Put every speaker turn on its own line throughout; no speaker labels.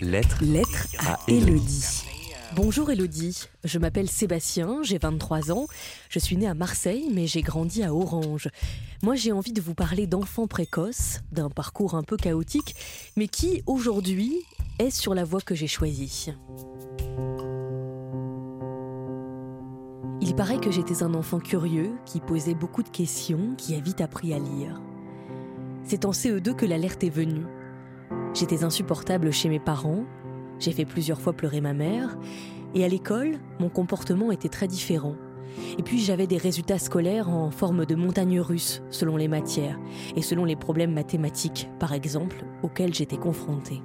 Lettre,
Lettre à Élodie. Bonjour Élodie, je m'appelle Sébastien, j'ai 23 ans, je suis né à Marseille mais j'ai grandi à Orange. Moi j'ai envie de vous parler d'enfants précoces, d'un parcours un peu chaotique, mais qui aujourd'hui est sur la voie que j'ai choisie. Il paraît que j'étais un enfant curieux, qui posait beaucoup de questions, qui a vite appris à lire. C'est en CE2 que l'alerte est venue. J'étais insupportable chez mes parents, j'ai fait plusieurs fois pleurer ma mère. Et à l'école, mon comportement était très différent. Et puis j'avais des résultats scolaires en forme de montagne russe selon les matières et selon les problèmes mathématiques, par exemple, auxquels j'étais confrontée.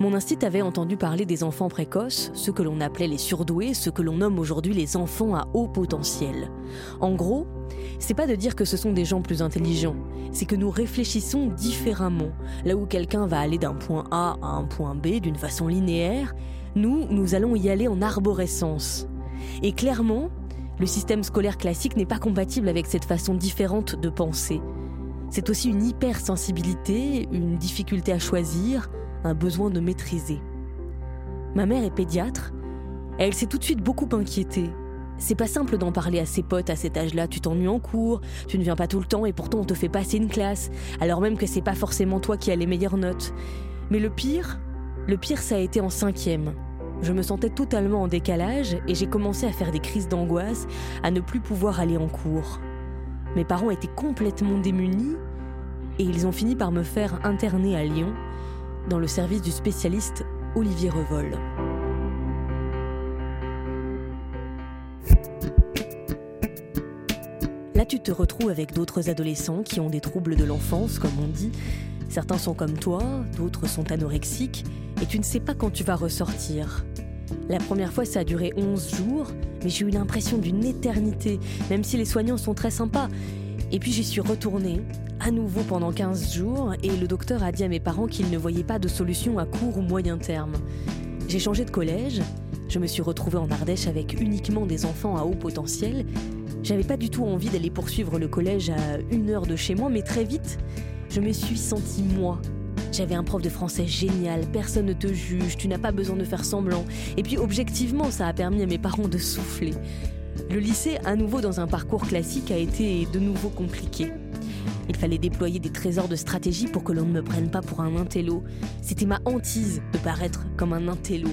Mon instinct avait entendu parler des enfants précoces, ceux que l'on appelait les surdoués, ceux que l'on nomme aujourd'hui les enfants à haut potentiel. En gros, c'est pas de dire que ce sont des gens plus intelligents, c'est que nous réfléchissons différemment. Là où quelqu'un va aller d'un point A à un point B d'une façon linéaire, nous, nous allons y aller en arborescence. Et clairement, le système scolaire classique n'est pas compatible avec cette façon différente de penser. C'est aussi une hypersensibilité, une difficulté à choisir, un besoin de maîtriser. Ma mère est pédiatre. Elle s'est tout de suite beaucoup inquiétée. C'est pas simple d'en parler à ses potes à cet âge-là. Tu t'ennuies en cours, tu ne viens pas tout le temps et pourtant on te fait passer une classe, alors même que c'est pas forcément toi qui as les meilleures notes. Mais le pire, le pire ça a été en cinquième. Je me sentais totalement en décalage et j'ai commencé à faire des crises d'angoisse, à ne plus pouvoir aller en cours. Mes parents étaient complètement démunis et ils ont fini par me faire interner à Lyon dans le service du spécialiste Olivier Revol. Là, tu te retrouves avec d'autres adolescents qui ont des troubles de l'enfance, comme on dit. Certains sont comme toi, d'autres sont anorexiques, et tu ne sais pas quand tu vas ressortir. La première fois, ça a duré 11 jours, mais j'ai eu l'impression d'une éternité, même si les soignants sont très sympas. Et puis j'y suis retournée, à nouveau pendant 15 jours, et le docteur a dit à mes parents qu'il ne voyait pas de solution à court ou moyen terme. J'ai changé de collège, je me suis retrouvée en Ardèche avec uniquement des enfants à haut potentiel. J'avais pas du tout envie d'aller poursuivre le collège à une heure de chez moi, mais très vite, je me suis sentie moi. J'avais un prof de français génial, personne ne te juge, tu n'as pas besoin de faire semblant. Et puis objectivement, ça a permis à mes parents de souffler. Le lycée, à nouveau dans un parcours classique, a été de nouveau compliqué. Il fallait déployer des trésors de stratégie pour que l'on ne me prenne pas pour un intello. C'était ma hantise de paraître comme un intello.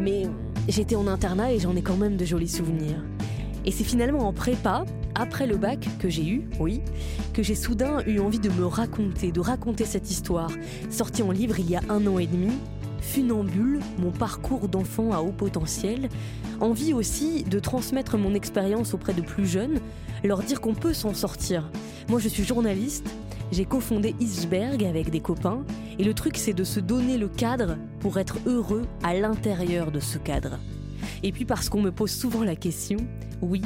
Mais j'étais en internat et j'en ai quand même de jolis souvenirs. Et c'est finalement en prépa, après le bac que j'ai eu, oui, que j'ai soudain eu envie de me raconter, de raconter cette histoire, sortie en livre il y a un an et demi, Funambule, mon parcours d'enfant à haut potentiel, envie aussi de transmettre mon expérience auprès de plus jeunes, leur dire qu'on peut s'en sortir. Moi je suis journaliste, j'ai cofondé Isberg avec des copains, et le truc c'est de se donner le cadre pour être heureux à l'intérieur de ce cadre. Et puis parce qu'on me pose souvent la question, oui,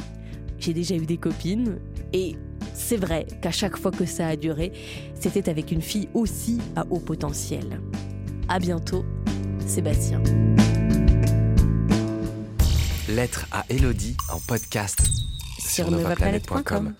j'ai déjà eu des copines, et c'est vrai qu'à chaque fois que ça a duré, c'était avec une fille aussi à haut potentiel. À bientôt, Sébastien.
Lettre à Élodie en podcast
Sur novaplanète.com.